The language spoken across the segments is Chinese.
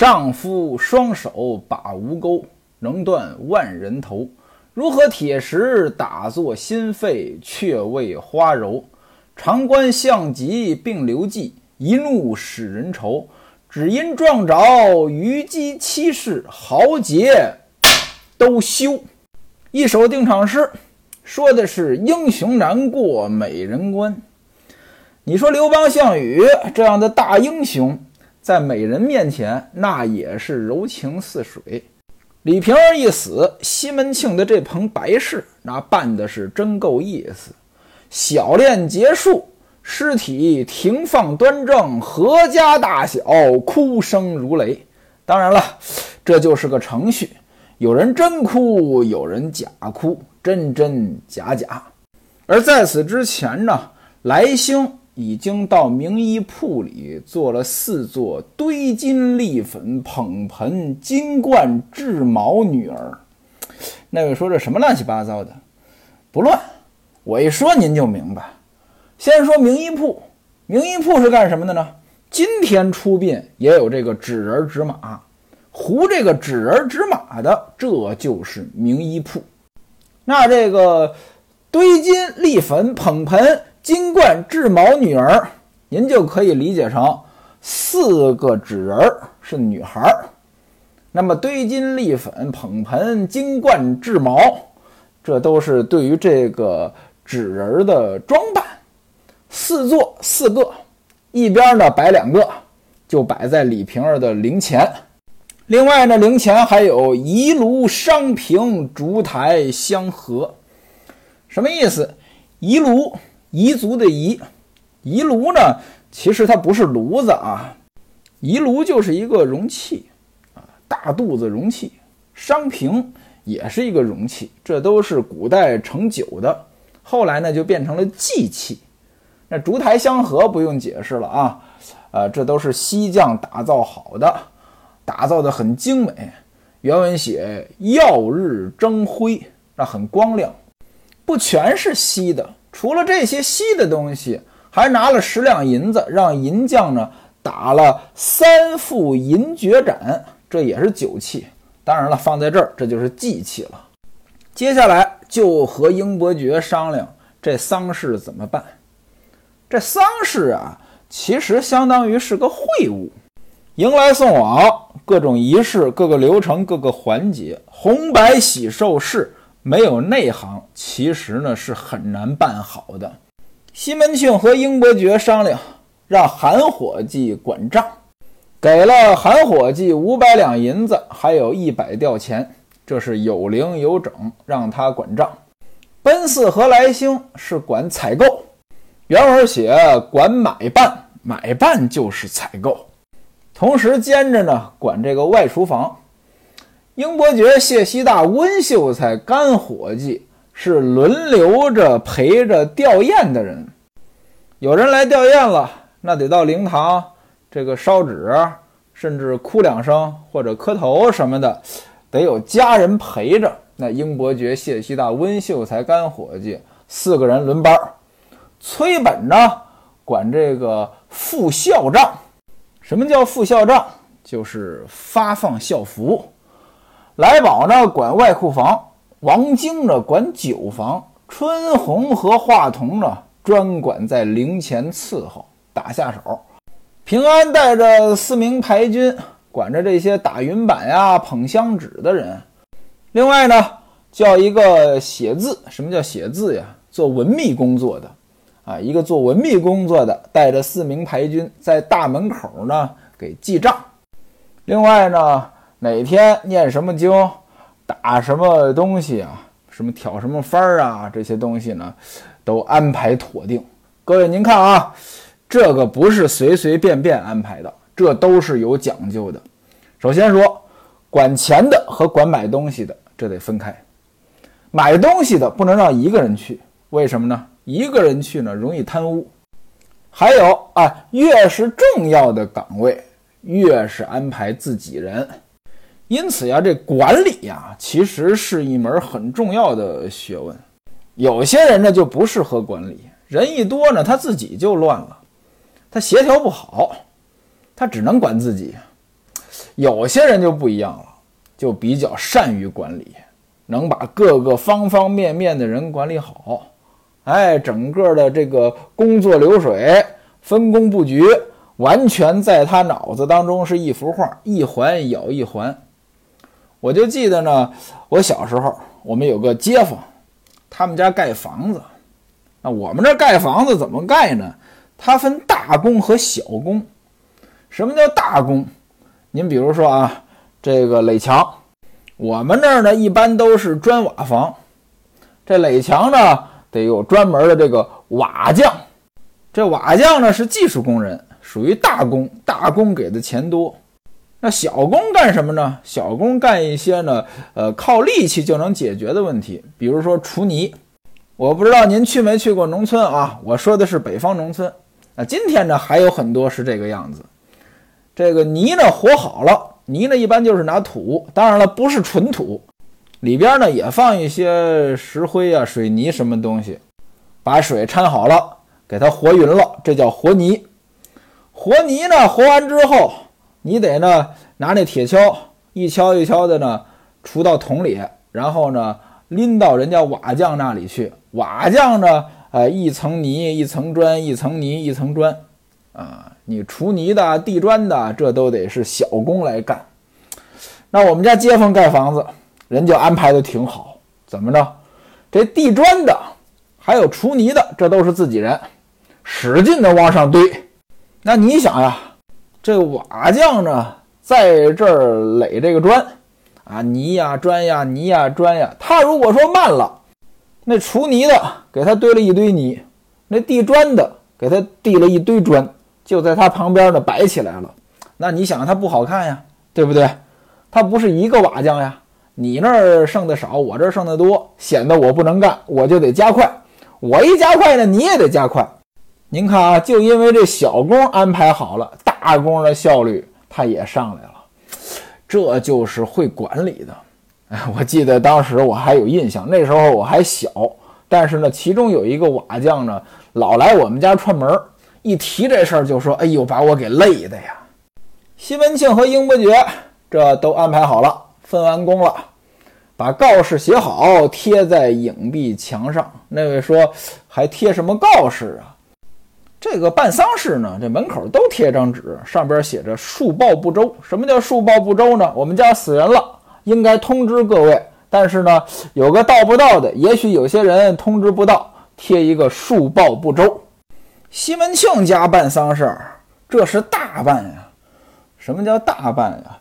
丈夫双手把吴钩，能断万人头。如何铁石打作心肺，却为花柔。长官相急并留计，一怒使人愁。只因撞着虞姬妻室，豪杰都休。一首定场诗，说的是英雄难过美人关。你说刘邦、项羽这样的大英雄。在美人面前，那也是柔情似水。李瓶儿一死，西门庆的这棚白事，那办的是真够意思。小练结束，尸体停放端正，阖家大小哭声如雷。当然了，这就是个程序，有人真哭，有人假哭，真真假假。而在此之前呢，来兴。已经到名医铺里做了四座堆金立粉捧盆金冠雉毛女儿。那位说这什么乱七八糟的？不乱，我一说您就明白。先说名医铺，名医铺是干什么的呢？今天出殡也有这个纸人纸马，糊这个纸人纸马的，这就是名医铺。那这个堆金立粉捧盆。金冠雉毛女儿，您就可以理解成四个纸人儿是女孩儿。那么堆金立粉捧盆金冠雉毛，这都是对于这个纸人儿的装扮。四座四个，一边呢摆两个，就摆在李瓶儿的灵前。另外呢，灵前还有仪炉、商瓶、烛台香盒。什么意思？仪炉。彝族的彝，彝炉呢？其实它不是炉子啊，彝炉就是一个容器啊，大肚子容器。商瓶也是一个容器，这都是古代盛酒的。后来呢，就变成了祭器。那烛台香盒不用解释了啊，呃，这都是锡匠打造好的，打造的很精美。原文写“耀日争辉”，那很光亮，不全是锡的。除了这些稀的东西，还拿了十两银子，让银匠呢打了三副银爵盏，这也是酒器。当然了，放在这儿，这就是祭器了。接下来就和英伯爵商量这丧事怎么办。这丧事啊，其实相当于是个会务，迎来送往，各种仪式、各个流程、各个环节，红白喜寿事。没有内行，其实呢是很难办好的。西门庆和英伯爵商量，让韩伙计管账，给了韩伙计五百两银子，还有一百吊钱，这是有零有整，让他管账。奔四和来兴是管采购，原文写管买办，买办就是采购，同时兼着呢管这个外厨房。英伯爵、谢希大、温秀才干伙计是轮流着陪着吊唁的人。有人来吊唁了，那得到灵堂这个烧纸，甚至哭两声或者磕头什么的，得有家人陪着。那英伯爵、谢希大、温秀才干伙计四个人轮班。崔本呢管这个付校账。什么叫付校账？就是发放校服。来宝呢管外库房，王晶呢管酒房，春红和华童呢专管在灵前伺候打下手。平安带着四名排军，管着这些打云板呀、捧香纸的人。另外呢，叫一个写字，什么叫写字呀？做文秘工作的啊，一个做文秘工作的带着四名排军在大门口呢给记账。另外呢。哪天念什么经，打什么东西啊？什么挑什么幡儿啊？这些东西呢，都安排妥定。各位您看啊，这个不是随随便便安排的，这都是有讲究的。首先说，管钱的和管买东西的，这得分开。买东西的不能让一个人去，为什么呢？一个人去呢，容易贪污。还有啊，越是重要的岗位，越是安排自己人。因此呀，这管理呀，其实是一门很重要的学问。有些人呢就不适合管理，人一多呢，他自己就乱了，他协调不好，他只能管自己。有些人就不一样了，就比较善于管理，能把各个方方面面的人管理好。哎，整个的这个工作流水、分工布局，完全在他脑子当中是一幅画，一环咬一环。我就记得呢，我小时候，我们有个街坊，他们家盖房子。那我们这盖房子怎么盖呢？它分大工和小工。什么叫大工？您比如说啊，这个垒墙，我们那儿呢一般都是砖瓦房，这垒墙呢得有专门的这个瓦匠。这瓦匠呢是技术工人，属于大工，大工给的钱多。那小工干什么呢？小工干一些呢，呃，靠力气就能解决的问题，比如说锄泥。我不知道您去没去过农村啊？我说的是北方农村。那，今天呢还有很多是这个样子。这个泥呢和好了，泥呢一般就是拿土，当然了不是纯土，里边呢也放一些石灰啊、水泥什么东西，把水掺好了，给它和匀了，这叫和泥。和泥呢和完之后。你得呢拿那铁锹一锹一锹的呢锄到桶里，然后呢拎到人家瓦匠那里去。瓦匠呢，呃，一层泥一层砖，一层泥一层砖，啊，你锄泥的、地砖的，这都得是小工来干。那我们家街坊盖房子，人就安排的挺好。怎么着？这地砖的还有锄泥的，这都是自己人，使劲的往上堆。那你想呀？这瓦匠呢，在这儿垒这个砖，啊，泥呀砖呀泥呀砖呀。他如果说慢了，那锄泥的给他堆了一堆泥，那地砖的给他递了一堆砖，就在他旁边呢摆起来了。那你想他不好看呀，对不对？他不是一个瓦匠呀，你那儿剩的少，我这儿剩的多，显得我不能干，我就得加快。我一加快呢，你也得加快。您看啊，就因为这小工安排好了，大工的效率它也上来了，这就是会管理的。哎，我记得当时我还有印象，那时候我还小，但是呢，其中有一个瓦匠呢，老来我们家串门一提这事儿就说：“哎呦，把我给累的呀！”西门庆和英伯爵这都安排好了，分完工了，把告示写好，贴在影壁墙上。那位说：“还贴什么告示啊？”这个办丧事呢，这门口都贴张纸，上边写着“恕报不周”。什么叫“恕报不周”呢？我们家死人了，应该通知各位，但是呢，有个到不到的，也许有些人通知不到，贴一个“恕报不周”。西门庆家办丧事儿，这是大办呀。什么叫大办呀？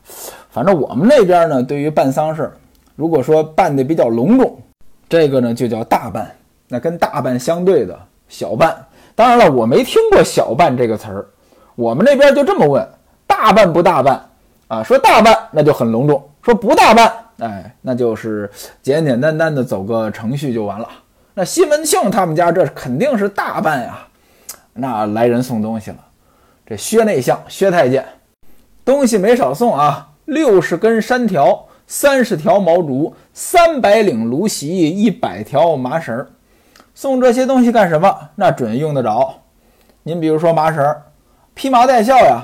反正我们那边呢，对于办丧事，如果说办的比较隆重，这个呢就叫大办。那跟大办相对的小办。当然了，我没听过“小办”这个词儿，我们那边就这么问：大办不大办？啊，说大办那就很隆重，说不大办，哎，那就是简简单单的走个程序就完了。那西门庆他们家这肯定是大办呀，那来人送东西了。这薛内相薛太监，东西没少送啊，六十根山条，三十条毛竹，三百领芦席，一百条麻绳儿。送这些东西干什么？那准用得着。您比如说麻绳，披麻戴孝呀，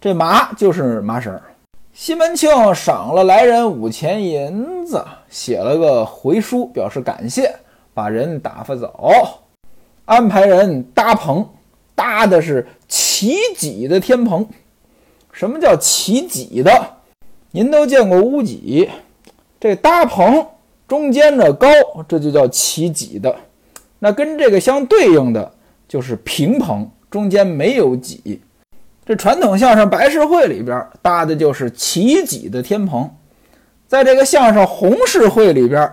这麻就是麻绳。西门庆赏了来人五钱银子，写了个回书表示感谢，把人打发走，安排人搭棚，搭的是齐脊的天棚。什么叫齐脊的？您都见过屋脊，这搭棚中间的高，这就叫齐脊的。那跟这个相对应的就是平棚，中间没有脊。这传统相声白事会里边搭的就是齐脊的天棚，在这个相声红事会里边，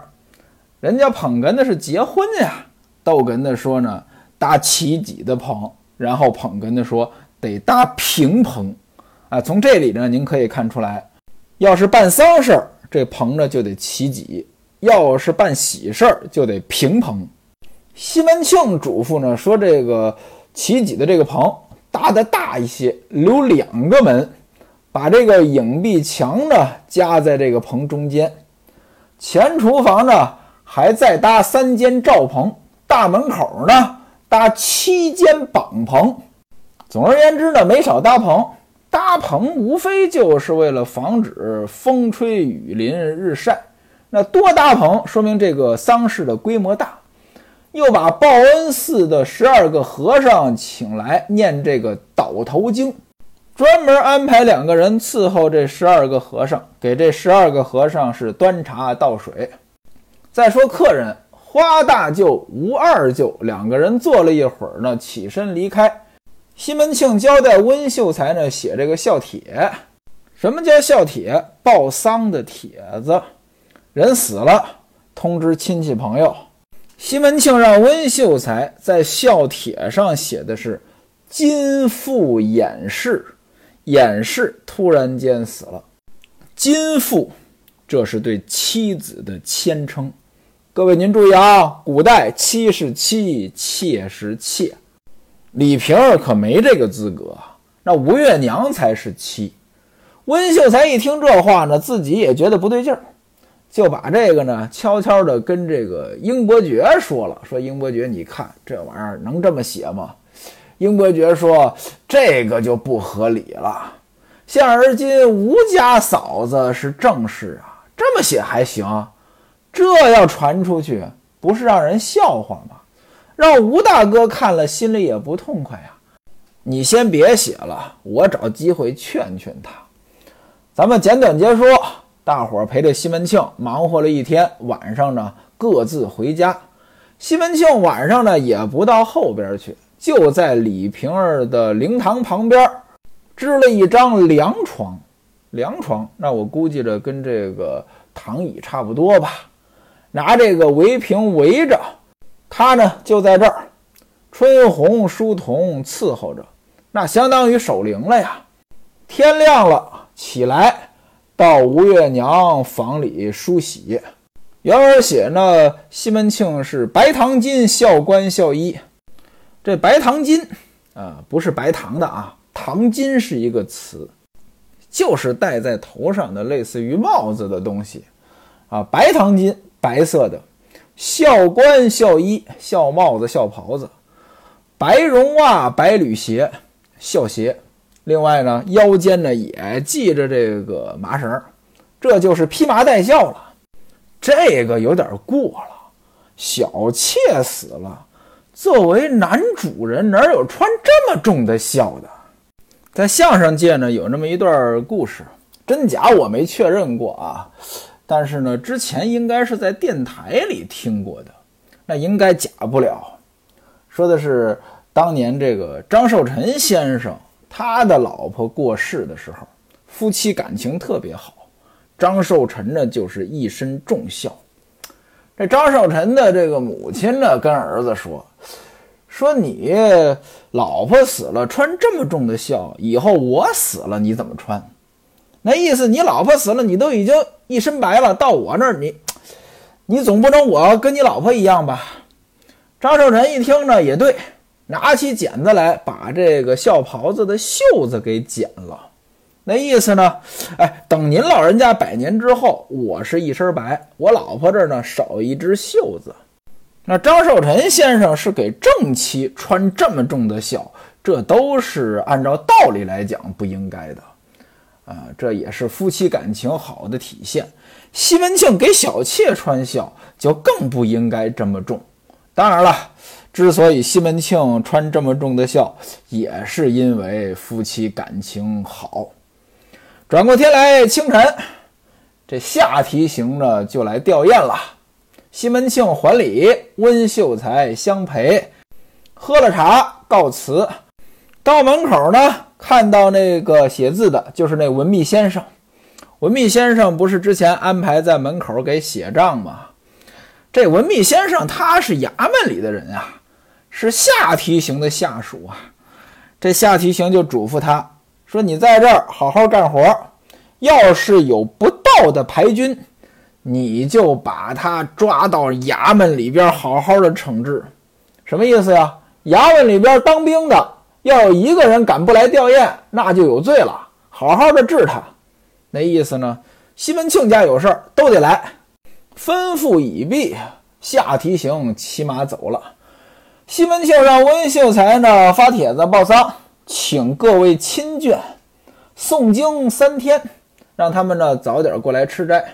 人家捧哏的是结婚呀，逗哏的说呢搭齐脊的棚，然后捧哏的说得搭平棚。啊，从这里呢您可以看出来，要是办丧事儿，这棚呢就得齐脊；要是办喜事儿，就得平棚。西门庆嘱咐呢，说这个齐脊的这个棚搭的大一些，留两个门，把这个影壁墙呢夹在这个棚中间。前厨房呢还再搭三间罩棚，大门口呢搭七间绑棚。总而言之呢，没少搭棚。搭棚无非就是为了防止风吹雨淋日晒。那多搭棚，说明这个丧事的规模大。又把报恩寺的十二个和尚请来念这个倒头经，专门安排两个人伺候这十二个和尚，给这十二个和尚是端茶倒水。再说客人花大舅、吴二舅两个人坐了一会儿呢，起身离开。西门庆交代温秀才呢写这个孝帖。什么叫孝帖？报丧的帖子。人死了，通知亲戚朋友。西门庆让温秀才在孝帖上写的是“金父掩氏”，掩氏突然间死了。金父，这是对妻子的谦称。各位您注意啊，古代妻是妻，妾是妾，李瓶儿可没这个资格，那吴月娘才是妻。温秀才一听这话呢，自己也觉得不对劲儿。就把这个呢悄悄地跟这个英伯爵说了，说英伯爵，你看这玩意儿能这么写吗？英伯爵说这个就不合理了。现而今吴家嫂子是正室啊，这么写还行？这要传出去，不是让人笑话吗？让吴大哥看了心里也不痛快呀。你先别写了，我找机会劝劝他。咱们简短截说。大伙陪着西门庆忙活了一天，晚上呢各自回家。西门庆晚上呢也不到后边去，就在李瓶儿的灵堂旁边支了一张凉床。凉床，那我估计着跟这个躺椅差不多吧。拿这个围屏围着，他呢就在这儿，春红书童伺候着，那相当于守灵了呀。天亮了，起来。到吴月娘房里梳洗，原文写呢，西门庆是白糖金孝官孝医。这白糖金啊，不是白糖的啊，糖金是一个词，就是戴在头上的类似于帽子的东西啊。白糖金，白色的，孝官孝衣，孝帽子孝袍子，白绒袜白履鞋，孝鞋。另外呢，腰间呢也系着这个麻绳，这就是披麻戴孝了。这个有点过了，小妾死了，作为男主人，哪有穿这么重的孝的？在相声界呢，有那么一段故事，真假我没确认过啊，但是呢，之前应该是在电台里听过的，那应该假不了。说的是当年这个张寿臣先生。他的老婆过世的时候，夫妻感情特别好。张寿臣呢，就是一身重孝。这张寿臣的这个母亲呢，跟儿子说：“说你老婆死了，穿这么重的孝，以后我死了你怎么穿？那意思，你老婆死了，你都已经一身白了，到我那儿，你你总不能我跟你老婆一样吧？”张寿臣一听呢，也对。拿起剪子来，把这个孝袍子的袖子给剪了。那意思呢？哎，等您老人家百年之后，我是一身白，我老婆这儿呢少一只袖子。那张寿臣先生是给正妻穿这么重的孝，这都是按照道理来讲不应该的啊。这也是夫妻感情好的体现。西门庆给小妾穿孝，就更不应该这么重。当然了。之所以西门庆穿这么重的孝，也是因为夫妻感情好。转过天来，清晨，这下提刑呢就来吊唁了。西门庆还礼，温秀才相陪，喝了茶，告辞。到门口呢，看到那个写字的，就是那文秘先生。文秘先生不是之前安排在门口给写账吗？这文秘先生他是衙门里的人啊。是下提刑的下属啊，这下提刑就嘱咐他说：“你在这儿好好干活，要是有不道的牌军，你就把他抓到衙门里边好好的惩治。什么意思呀？衙门里边当兵的，要有一个人敢不来吊唁，那就有罪了。好好的治他。那意思呢？西门庆家有事儿都得来。吩咐已毕，下提刑骑马走了。”西门庆让温秀才呢发帖子报丧，请各位亲眷诵经三天，让他们呢早点过来吃斋。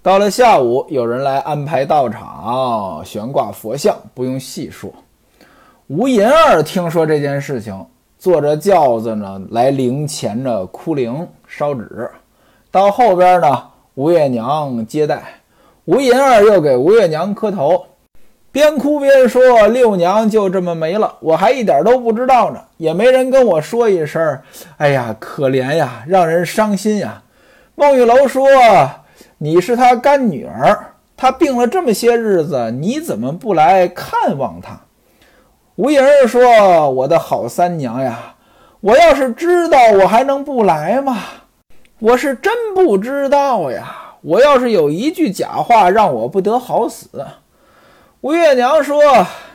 到了下午，有人来安排道场，悬挂佛像，不用细说。吴银儿听说这件事情，坐着轿子呢来灵前呢哭灵烧纸。到后边呢，吴月娘接待，吴银儿又给吴月娘磕头，边哭边说：“六娘就这么没了，我还一点都不知道呢，也没人跟我说一声。哎呀，可怜呀，让人伤心呀。”孟玉楼说：“你是他干女儿，她病了这么些日子，你怎么不来看望她？”吴银儿说：“我的好三娘呀，我要是知道，我还能不来吗？我是真不知道呀。我要是有一句假话，让我不得好死。”吴月娘说：“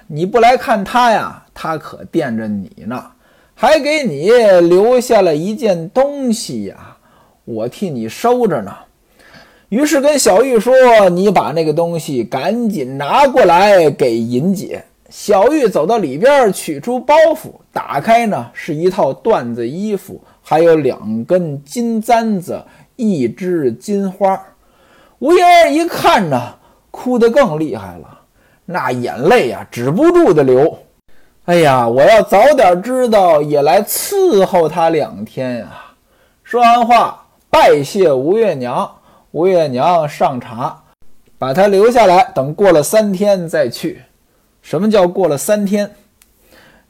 你不来看他呀，他可惦着你呢，还给你留下了一件东西呀，我替你收着呢。”于是跟小玉说：“你把那个东西赶紧拿过来给银姐。”小玉走到里边，取出包袱，打开呢，是一套缎子衣服，还有两根金簪子，一枝金花。吴英儿一看呢，哭得更厉害了，那眼泪呀，止不住的流。哎呀，我要早点知道，也来伺候他两天呀！说完话，拜谢吴月娘。吴月娘上茶，把他留下来，等过了三天再去。什么叫过了三天？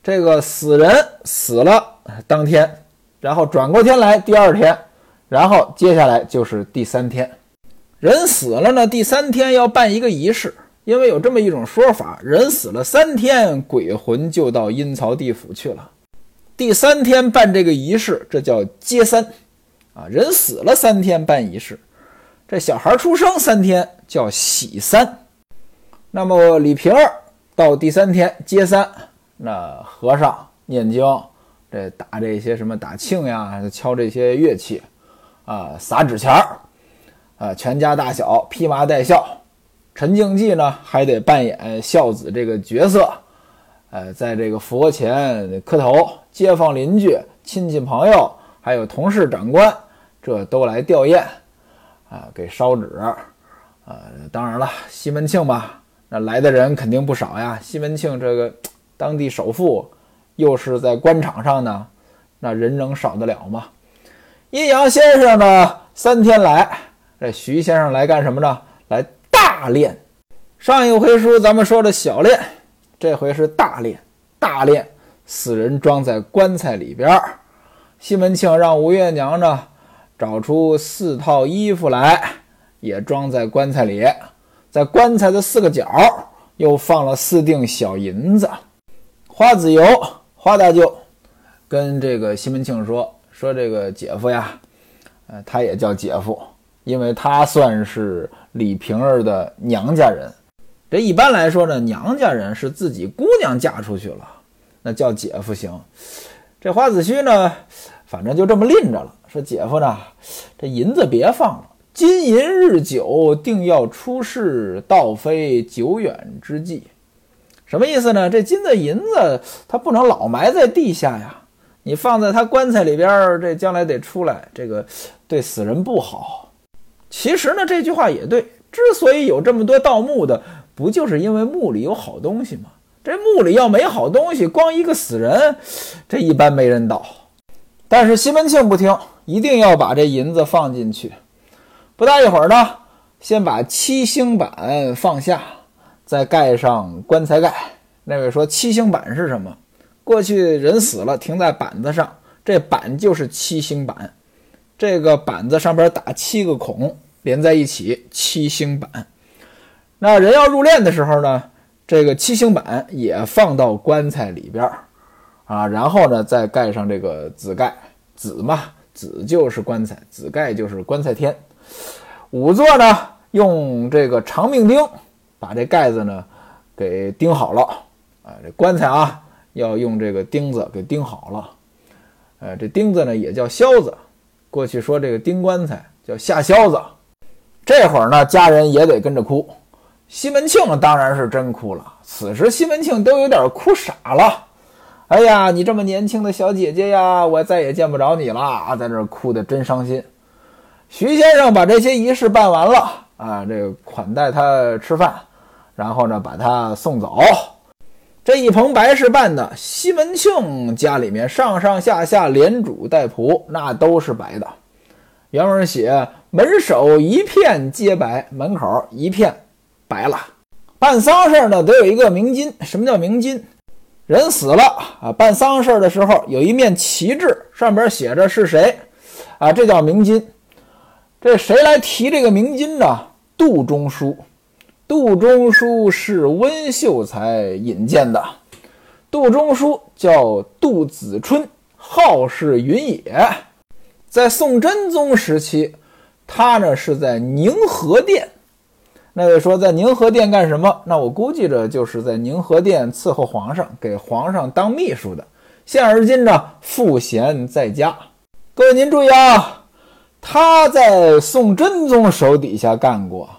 这个死人死了当天，然后转过天来第二天，然后接下来就是第三天。人死了呢，第三天要办一个仪式，因为有这么一种说法：人死了三天，鬼魂就到阴曹地府去了。第三天办这个仪式，这叫接三啊。人死了三天办仪式，这小孩出生三天叫喜三。那么李瓶儿。到第三天接三，那和尚念经，这打这些什么打磬呀，敲这些乐器，啊，撒纸钱儿，啊，全家大小披麻戴孝。陈静济呢，还得扮演孝子这个角色，呃，在这个佛前磕头，街坊邻居、亲戚朋友，还有同事长官，这都来吊唁，啊，给烧纸，呃，当然了，西门庆吧。那来的人肯定不少呀。西门庆这个当地首富，又是在官场上呢，那人能少得了吗？阴阳先生呢，三天来，这徐先生来干什么呢？来大殓。上一回书咱们说的小殓，这回是大殓。大殓，死人装在棺材里边儿。西门庆让吴月娘呢，找出四套衣服来，也装在棺材里。在棺材的四个角又放了四锭小银子。花子由花大舅跟这个西门庆说：“说这个姐夫呀，呃，他也叫姐夫，因为他算是李瓶儿的娘家人。这一般来说呢，娘家人是自己姑娘嫁出去了，那叫姐夫行。这花子虚呢，反正就这么拎着了，说姐夫呢，这银子别放了。”金银日久，定要出世，倒非久远之计。什么意思呢？这金子银子，它不能老埋在地下呀。你放在他棺材里边，这将来得出来，这个对死人不好。其实呢，这句话也对。之所以有这么多盗墓的，不就是因为墓里有好东西吗？这墓里要没好东西，光一个死人，这一般没人盗。但是西门庆不听，一定要把这银子放进去。不大一会儿呢，先把七星板放下，再盖上棺材盖。那位说七星板是什么？过去人死了停在板子上，这板就是七星板。这个板子上边打七个孔，连在一起，七星板。那人要入殓的时候呢，这个七星板也放到棺材里边啊，然后呢再盖上这个紫盖。紫嘛，紫就是棺材，紫盖就是棺材天。仵作呢，用这个长命钉把这盖子呢给钉好了。啊，这棺材啊，要用这个钉子给钉好了。呃，这钉子呢也叫销子。过去说这个钉棺材叫下销子。这会儿呢，家人也得跟着哭。西门庆当然是真哭了。此时西门庆都有点哭傻了。哎呀，你这么年轻的小姐姐呀，我再也见不着你了，在这哭得真伤心。徐先生把这些仪式办完了啊，这个款待他吃饭，然后呢把他送走。这一棚白事办的，西门庆家里面上上下下连主带仆，那都是白的。原文写门首一片皆白，门口一片白了。办丧事呢，得有一个鸣金。什么叫鸣金？人死了啊，办丧事的时候有一面旗帜，上边写着是谁啊？这叫鸣金。这谁来提这个鸣金呢？杜中书。杜中书是温秀才引荐的。杜中书叫杜子春，号是云野。在宋真宗时期，他呢是在宁和殿。那位说在宁和殿干什么？那我估计着就是在宁和殿伺候皇上，给皇上当秘书的。现而今呢，赋闲在家。各位您注意啊，他在宋真宗手底下干过。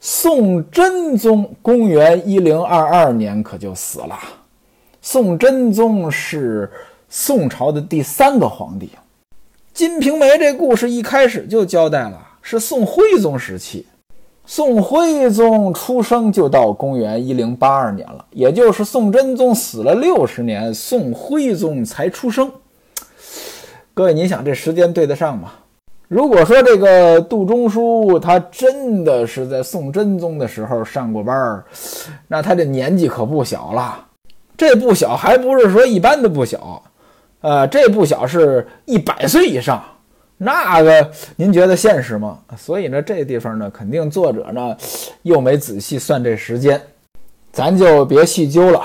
宋真宗公元一零二二年可就死了。宋真宗是宋朝的第三个皇帝。《金瓶梅》这故事一开始就交代了，是宋徽宗时期。宋徽宗出生就到公元一零八二年了，也就是宋真宗死了六十年，宋徽宗才出生。各位，您想这时间对得上吗？如果说这个杜中书他真的是在宋真宗的时候上过班儿，那他这年纪可不小了。这不小，还不是说一般的不小。呃，这不小，是一百岁以上，那个您觉得现实吗？所以呢，这地方呢，肯定作者呢又没仔细算这时间，咱就别细究了，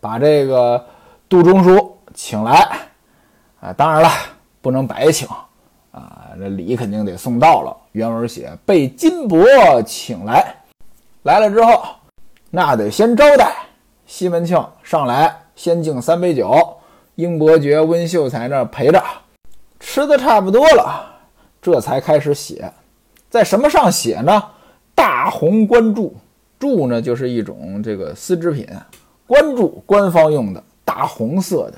把这个杜中书请来啊，当然了，不能白请啊，这礼肯定得送到了。原文写被金帛请来，来了之后，那得先招待西门庆上来，先敬三杯酒。英伯爵、温秀才那儿陪着，吃的差不多了，这才开始写，在什么上写呢？大红官注，注呢就是一种这个丝织品，官注官方用的，大红色的。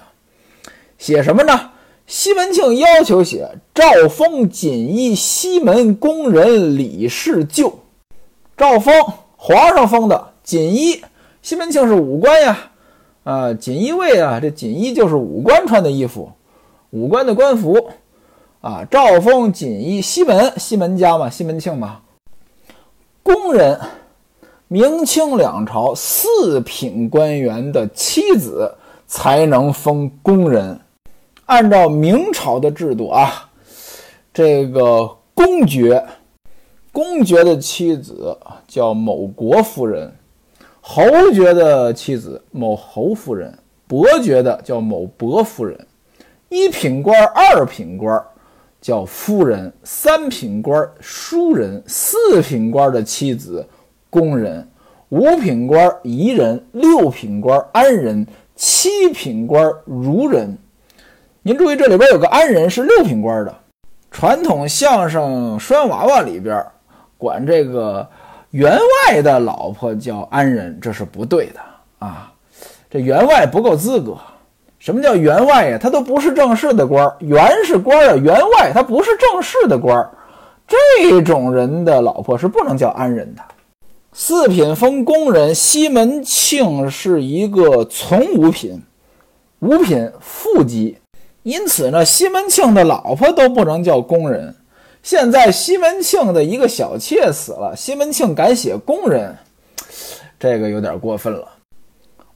写什么呢？西门庆要求写赵封锦衣西门宫人李氏旧。赵封皇上封的锦衣，西门庆是武官呀。啊，锦衣卫啊，这锦衣就是武官穿的衣服，武官的官服啊。赵封锦衣，西门西门家嘛，西门庆嘛。宫人，明清两朝四品官员的妻子才能封宫人。按照明朝的制度啊，这个公爵，公爵的妻子叫某国夫人。侯爵的妻子某侯夫人，伯爵的叫某伯夫人，一品官、二品官叫夫人，三品官淑人，四品官的妻子宫人，五品官仪人，六品官安人，七品官孺人。您注意，这里边有个安人是六品官的。传统相声拴娃娃里边管这个。员外的老婆叫安人，这是不对的啊！这员外不够资格。什么叫员外呀？他都不是正式的官儿，员是官啊，员外他不是正式的官儿。这种人的老婆是不能叫安人的。四品封宫人，西门庆是一个从五品，五品副级，因此呢，西门庆的老婆都不能叫宫人。现在西门庆的一个小妾死了，西门庆敢写宫人，这个有点过分了。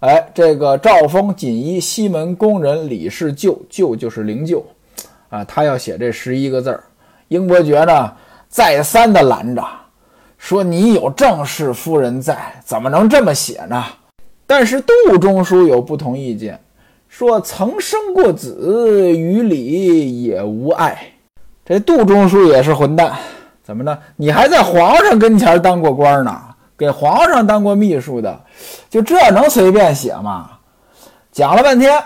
哎，这个赵封锦衣西门宫人李氏舅，舅就是灵柩啊，他要写这十一个字儿。英伯爵呢再三的拦着，说你有正室夫人在，怎么能这么写呢？但是杜中书有不同意见，说曾生过子，与李也无碍。这杜中书也是混蛋，怎么呢？你还在皇上跟前当过官呢，给皇上当过秘书的，就这能随便写吗？讲了半天，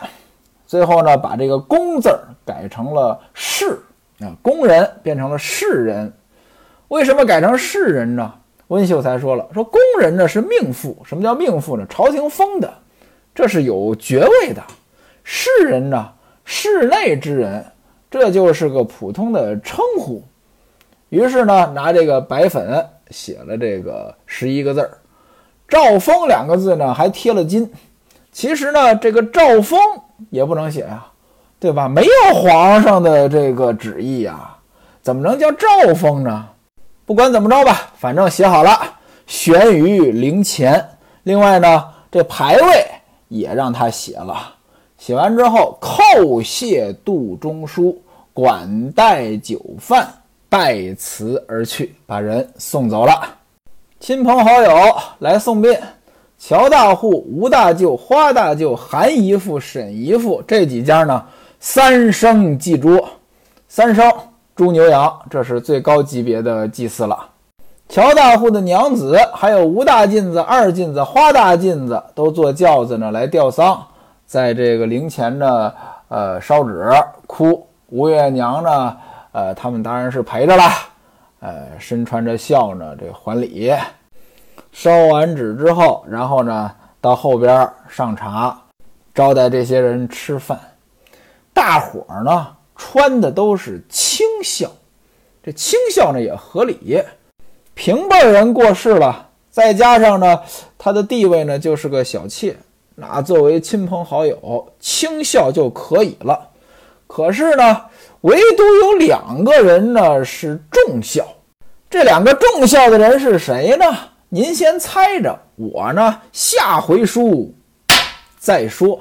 最后呢，把这个“公”字改成了“士”啊，工人变成了士人。为什么改成士人呢？温秀才说了，说工人呢是命妇，什么叫命妇呢？朝廷封的，这是有爵位的。士人呢，室内之人，这就是个普通的称呼。于是呢，拿这个白粉写了这个十一个字儿，“赵封”两个字呢，还贴了金。其实呢，这个赵封也不能写呀，对吧？没有皇上的这个旨意呀，怎么能叫赵封呢？不管怎么着吧，反正写好了，悬于陵前。另外呢，这牌位也让他写了。写完之后，叩谢杜中书，管待酒饭，拜辞而去，把人送走了。亲朋好友来送殡。乔大户、吴大舅、花大舅、韩姨父、沈姨父这几家呢，三生祭猪，三生猪牛羊，这是最高级别的祭祀了。乔大户的娘子，还有吴大妗子、二妗子、花大妗子，都坐轿子呢来吊丧，在这个灵前呢，呃，烧纸哭。吴月娘呢，呃，他们当然是陪着了，呃，身穿着孝呢，这还礼。烧完纸之后，然后呢，到后边上茶，招待这些人吃饭。大伙儿呢穿的都是清孝，这清孝呢也合理。平辈人过世了，再加上呢他的地位呢就是个小妾，那作为亲朋好友，轻笑就可以了。可是呢，唯独有两个人呢是重笑，这两个重笑的人是谁呢？您先猜着，我呢下回书再说。